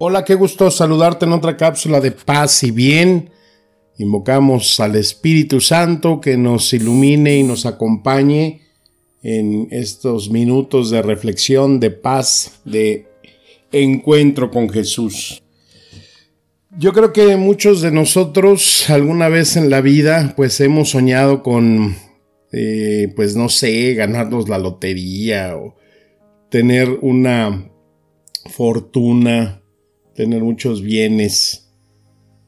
Hola, qué gusto saludarte en otra cápsula de paz y bien. Invocamos al Espíritu Santo que nos ilumine y nos acompañe en estos minutos de reflexión, de paz, de encuentro con Jesús. Yo creo que muchos de nosotros alguna vez en la vida pues hemos soñado con, eh, pues no sé, ganarnos la lotería o tener una fortuna, tener muchos bienes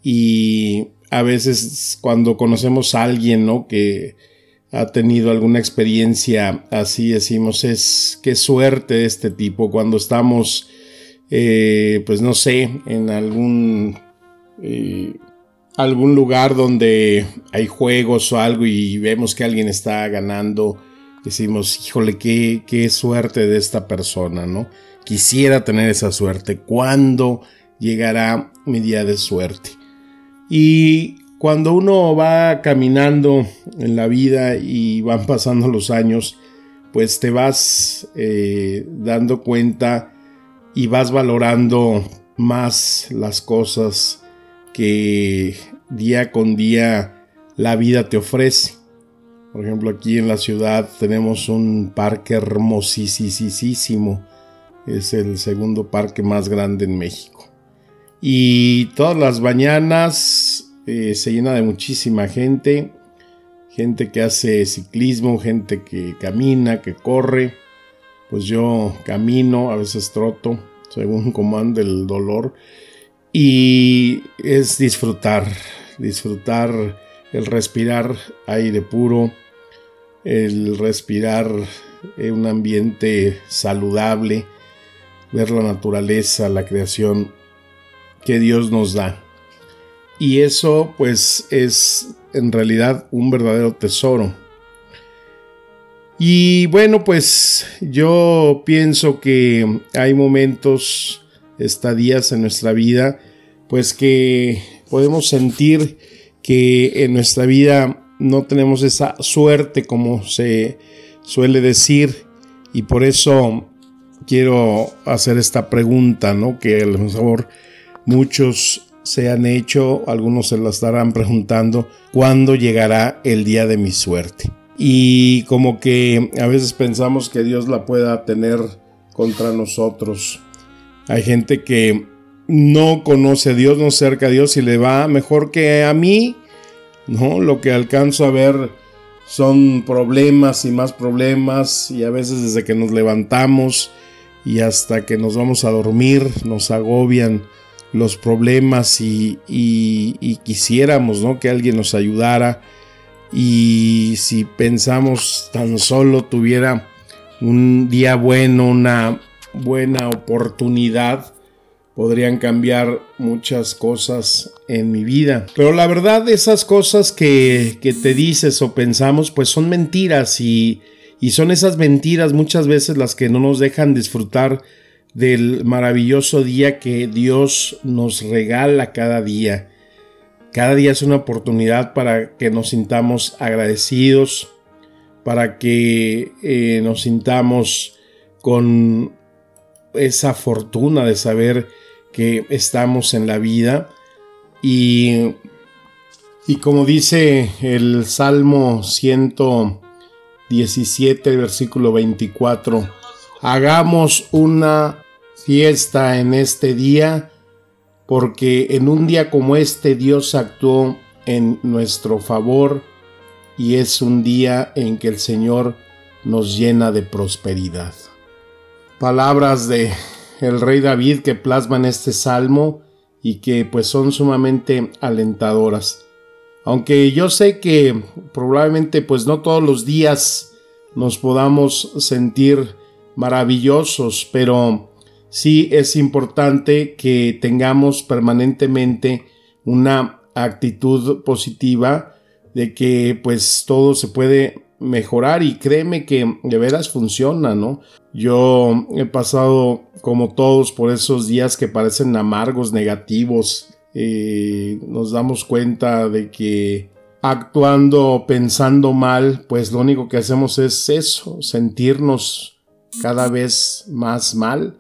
y a veces cuando conocemos a alguien, ¿no? Que ha tenido alguna experiencia así, decimos, es qué suerte de este tipo. Cuando estamos, eh, pues no sé, en algún, eh, algún lugar donde hay juegos o algo y vemos que alguien está ganando, decimos, híjole, qué, qué suerte de esta persona, ¿no? Quisiera tener esa suerte. ¿Cuándo llegará mi día de suerte? Y cuando uno va caminando en la vida y van pasando los años, pues te vas eh, dando cuenta y vas valorando más las cosas que día con día la vida te ofrece. Por ejemplo, aquí en la ciudad tenemos un parque hermosísimo. Es el segundo parque más grande en México. Y todas las mañanas eh, se llena de muchísima gente, gente que hace ciclismo, gente que camina, que corre. Pues yo camino, a veces troto, según como ande el dolor. Y es disfrutar, disfrutar el respirar aire puro, el respirar un ambiente saludable, ver la naturaleza, la creación que Dios nos da. Y eso pues es en realidad un verdadero tesoro. Y bueno, pues yo pienso que hay momentos, estadías en nuestra vida, pues que podemos sentir que en nuestra vida no tenemos esa suerte como se suele decir y por eso quiero hacer esta pregunta, ¿no? Que a lo muchos se han hecho, algunos se la estarán preguntando, ¿cuándo llegará el día de mi suerte? Y como que a veces pensamos que Dios la pueda tener contra nosotros. Hay gente que no conoce a Dios, no cerca a Dios y le va mejor que a mí, ¿no? Lo que alcanzo a ver son problemas y más problemas y a veces desde que nos levantamos y hasta que nos vamos a dormir nos agobian los problemas y, quisiéramos ¿no? que alguien nos ayudara y si pensamos tan solo tuviera un día bueno, una buena oportunidad, podrían cambiar muchas cosas en mi vida. Pero la verdad, esas cosas que, que te dices o pensamos, pues son mentiras y, y son esas mentiras muchas veces las que no nos dejan disfrutar del maravilloso día que Dios nos regala cada día. Cada día es una oportunidad para que nos sintamos agradecidos, para que eh, nos sintamos con esa fortuna de saber que estamos en la vida y, y como dice el Salmo 117, versículo 24, hagamos una fiesta en este día, porque en un día como este Dios actuó en nuestro favor y es un día en que el Señor nos llena de prosperidad. Palabras de el rey David que plasman este salmo y que pues son sumamente alentadoras. Aunque yo sé que probablemente pues no todos los días nos podamos sentir maravillosos, pero sí es importante que tengamos permanentemente una actitud positiva de que pues todo se puede mejorar y créeme que de veras funciona, ¿no? Yo he pasado como todos por esos días que parecen amargos, negativos. Eh, nos damos cuenta de que actuando, pensando mal, pues lo único que hacemos es eso, sentirnos cada vez más mal.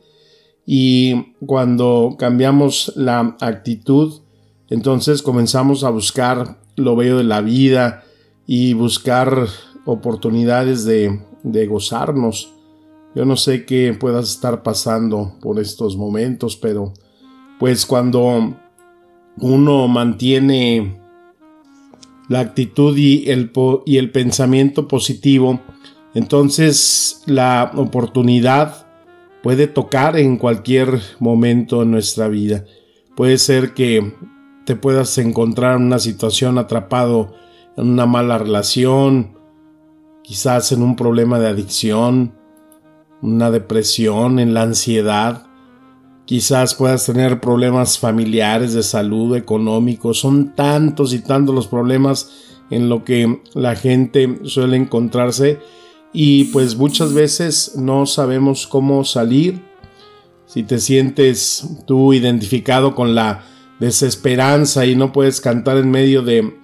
Y cuando cambiamos la actitud, entonces comenzamos a buscar lo bello de la vida y buscar oportunidades de, de gozarnos. Yo no sé qué puedas estar pasando por estos momentos, pero pues cuando uno mantiene la actitud y el, y el pensamiento positivo, entonces la oportunidad puede tocar en cualquier momento en nuestra vida. Puede ser que te puedas encontrar en una situación atrapado en una mala relación, quizás en un problema de adicción, una depresión, en la ansiedad. Quizás puedas tener problemas familiares, de salud, económicos. Son tantos y tantos los problemas en lo que la gente suele encontrarse y pues muchas veces no sabemos cómo salir. Si te sientes tú identificado con la desesperanza y no puedes cantar en medio de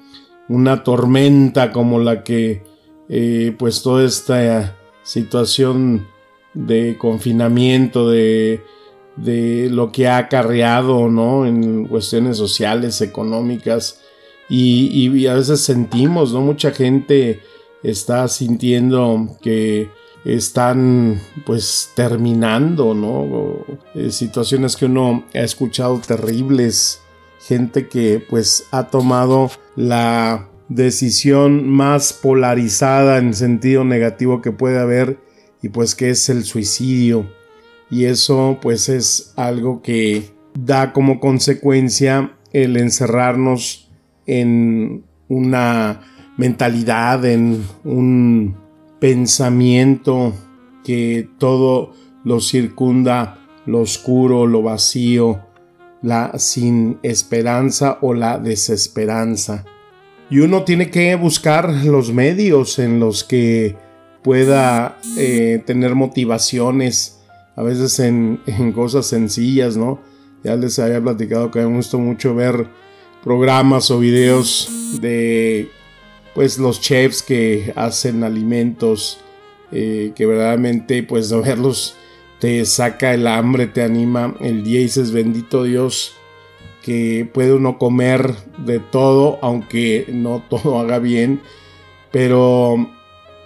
una tormenta como la que eh, pues toda esta situación de confinamiento, de, de lo que ha acarreado ¿no? en cuestiones sociales, económicas, y, y, a veces sentimos, ¿no? Mucha gente está sintiendo que están pues terminando, ¿no? Eh, situaciones que uno ha escuchado terribles, gente que pues ha tomado la decisión más polarizada en sentido negativo que puede haber y pues que es el suicidio y eso pues es algo que da como consecuencia el encerrarnos en una mentalidad, en un pensamiento que todo lo circunda, lo oscuro, lo vacío, la sin esperanza o la desesperanza. Y uno tiene que buscar los medios en los que pueda eh, tener motivaciones, a veces en, en, cosas sencillas, ¿no? Ya les había platicado que me gusta mucho ver programas o videos de pues los chefs que hacen alimentos eh, que verdaderamente pues verlos te saca el hambre, te anima el día y dices bendito Dios que puede uno comer de todo aunque no todo haga bien pero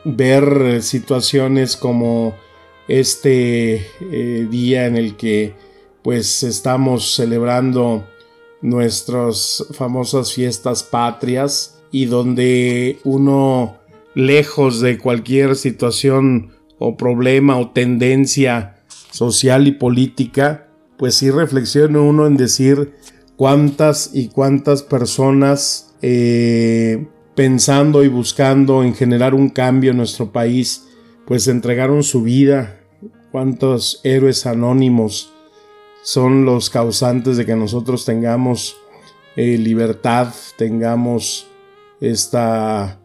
ver situaciones como este eh, día en el que pues estamos celebrando nuestras famosas fiestas patrias y donde uno, lejos de cualquier situación o problema o tendencia social y política, pues sí reflexiona uno en decir cuántas y cuántas personas eh, pensando y buscando en generar un cambio en nuestro país, pues entregaron su vida, cuántos héroes anónimos son los causantes de que nosotros tengamos eh, libertad, tengamos esta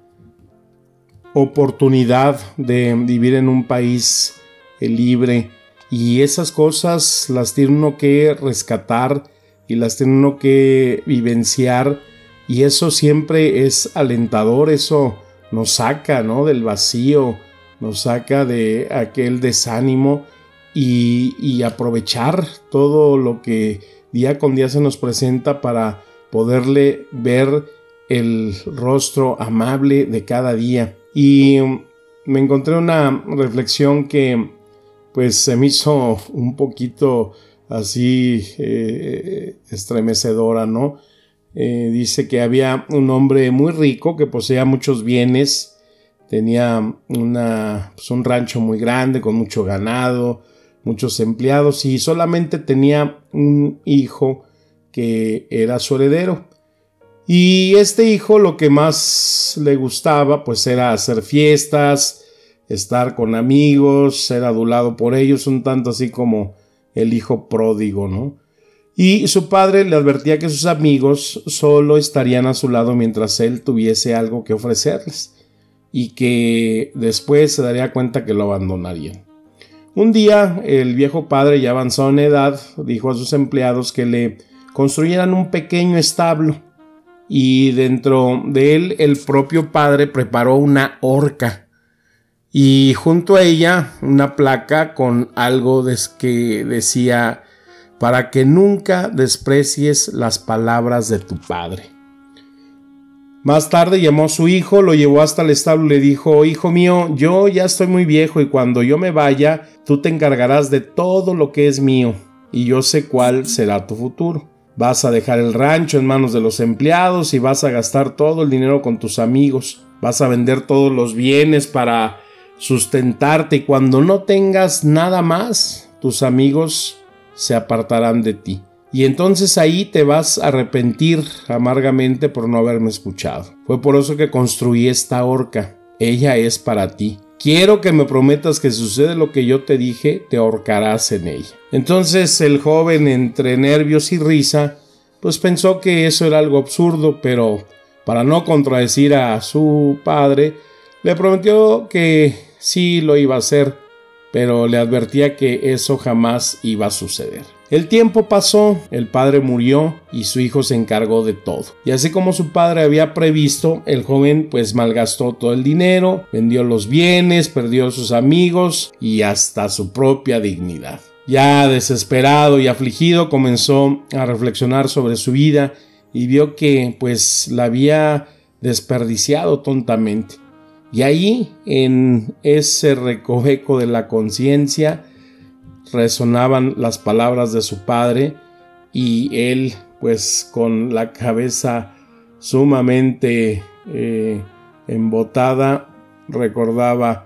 oportunidad de vivir en un país eh, libre y esas cosas las tiene uno que rescatar y las tiene uno que vivenciar y eso siempre es alentador, eso nos saca ¿no? del vacío, nos saca de aquel desánimo y, y aprovechar todo lo que día con día se nos presenta para poderle ver el rostro amable de cada día. Y me encontré una reflexión que pues se me hizo un poquito así eh, estremecedora, ¿no? Eh, dice que había un hombre muy rico que poseía muchos bienes, tenía una, pues, un rancho muy grande con mucho ganado, muchos empleados y solamente tenía un hijo que era su heredero. Y este hijo lo que más le gustaba pues era hacer fiestas, estar con amigos, ser adulado por ellos, un tanto así como el hijo pródigo, ¿no? Y su padre le advertía que sus amigos solo estarían a su lado mientras él tuviese algo que ofrecerles y que después se daría cuenta que lo abandonarían. Un día el viejo padre ya avanzado en edad dijo a sus empleados que le construyeran un pequeño establo y dentro de él el propio padre preparó una horca y junto a ella una placa con algo que decía para que nunca desprecies las palabras de tu padre. Más tarde llamó a su hijo, lo llevó hasta el establo y le dijo, Hijo mío, yo ya estoy muy viejo y cuando yo me vaya, tú te encargarás de todo lo que es mío, y yo sé cuál será tu futuro. Vas a dejar el rancho en manos de los empleados y vas a gastar todo el dinero con tus amigos. Vas a vender todos los bienes para sustentarte y cuando no tengas nada más, tus amigos se apartarán de ti. Y entonces ahí te vas a arrepentir amargamente por no haberme escuchado. Fue por eso que construí esta horca. Ella es para ti. Quiero que me prometas que si sucede lo que yo te dije, te ahorcarás en ella. Entonces el joven, entre nervios y risa, pues pensó que eso era algo absurdo, pero para no contradecir a su padre, le prometió que sí lo iba a hacer pero le advertía que eso jamás iba a suceder. El tiempo pasó, el padre murió y su hijo se encargó de todo. Y así como su padre había previsto, el joven pues malgastó todo el dinero, vendió los bienes, perdió a sus amigos y hasta su propia dignidad. Ya desesperado y afligido comenzó a reflexionar sobre su vida y vio que pues la había desperdiciado tontamente. Y ahí, en ese recoveco de la conciencia, resonaban las palabras de su padre y él, pues con la cabeza sumamente eh, embotada, recordaba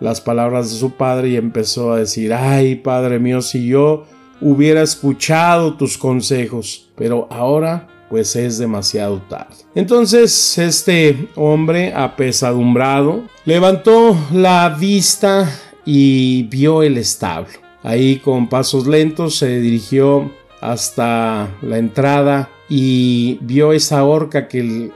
las palabras de su padre y empezó a decir, ay, padre mío, si yo hubiera escuchado tus consejos, pero ahora pues es demasiado tarde. Entonces este hombre, apesadumbrado, levantó la vista y vio el establo. Ahí con pasos lentos se dirigió hasta la entrada y vio esa horca que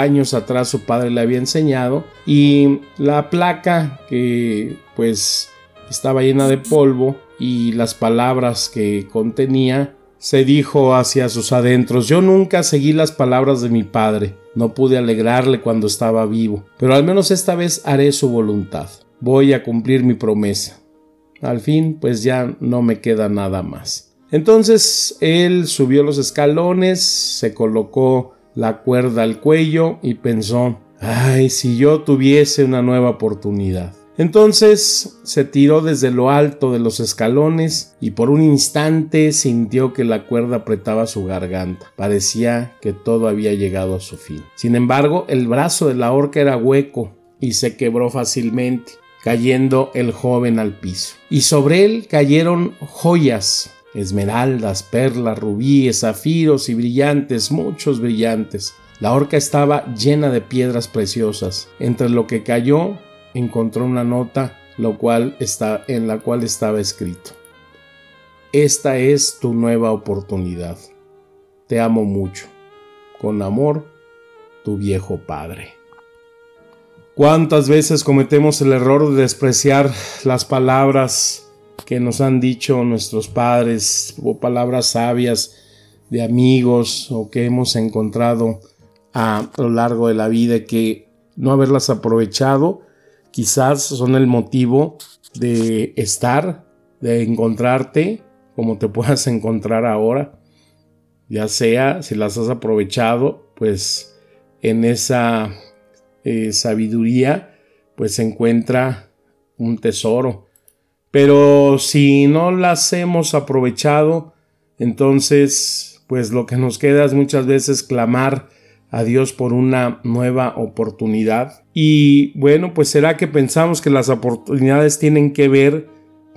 años atrás su padre le había enseñado y la placa que pues estaba llena de polvo y las palabras que contenía se dijo hacia sus adentros, yo nunca seguí las palabras de mi padre, no pude alegrarle cuando estaba vivo, pero al menos esta vez haré su voluntad, voy a cumplir mi promesa. Al fin, pues ya no me queda nada más. Entonces él subió los escalones, se colocó la cuerda al cuello y pensó, ay, si yo tuviese una nueva oportunidad. Entonces se tiró desde lo alto de los escalones y por un instante sintió que la cuerda apretaba su garganta. Parecía que todo había llegado a su fin. Sin embargo, el brazo de la horca era hueco y se quebró fácilmente, cayendo el joven al piso. Y sobre él cayeron joyas, esmeraldas, perlas, rubíes, zafiros y brillantes, muchos brillantes. La horca estaba llena de piedras preciosas. Entre lo que cayó encontró una nota lo cual está, en la cual estaba escrito. Esta es tu nueva oportunidad. Te amo mucho. Con amor, tu viejo padre. ¿Cuántas veces cometemos el error de despreciar las palabras que nos han dicho nuestros padres o palabras sabias de amigos o que hemos encontrado a lo largo de la vida que no haberlas aprovechado quizás son el motivo de estar, de encontrarte como te puedas encontrar ahora, ya sea si las has aprovechado, pues en esa eh, sabiduría, pues se encuentra un tesoro. Pero si no las hemos aprovechado, entonces, pues lo que nos queda es muchas veces clamar a Dios por una nueva oportunidad. Y bueno, pues será que pensamos que las oportunidades tienen que ver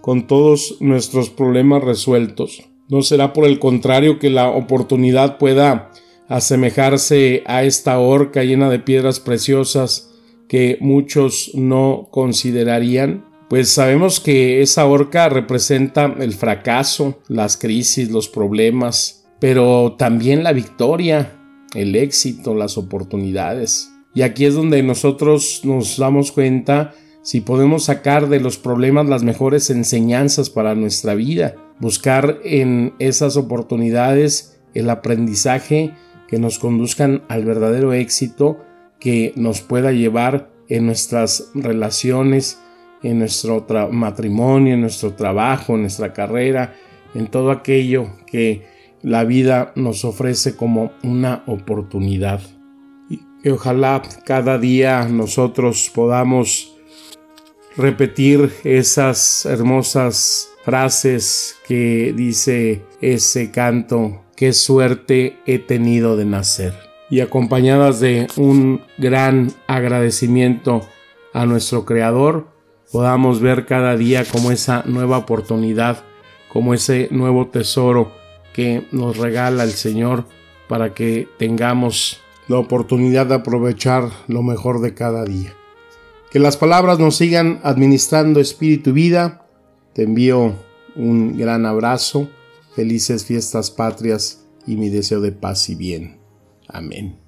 con todos nuestros problemas resueltos. ¿No será por el contrario que la oportunidad pueda asemejarse a esta horca llena de piedras preciosas que muchos no considerarían? Pues sabemos que esa horca representa el fracaso, las crisis, los problemas, pero también la victoria, el éxito, las oportunidades. Y aquí es donde nosotros nos damos cuenta si podemos sacar de los problemas las mejores enseñanzas para nuestra vida, buscar en esas oportunidades el aprendizaje que nos conduzcan al verdadero éxito que nos pueda llevar en nuestras relaciones, en nuestro matrimonio, en nuestro trabajo, en nuestra carrera, en todo aquello que la vida nos ofrece como una oportunidad. Y ojalá cada día nosotros podamos repetir esas hermosas frases que dice ese canto, qué suerte he tenido de nacer. Y acompañadas de un gran agradecimiento a nuestro Creador, podamos ver cada día como esa nueva oportunidad, como ese nuevo tesoro que nos regala el Señor para que tengamos la oportunidad de aprovechar lo mejor de cada día. Que las palabras nos sigan administrando espíritu y vida. Te envío un gran abrazo, felices fiestas patrias y mi deseo de paz y bien. Amén.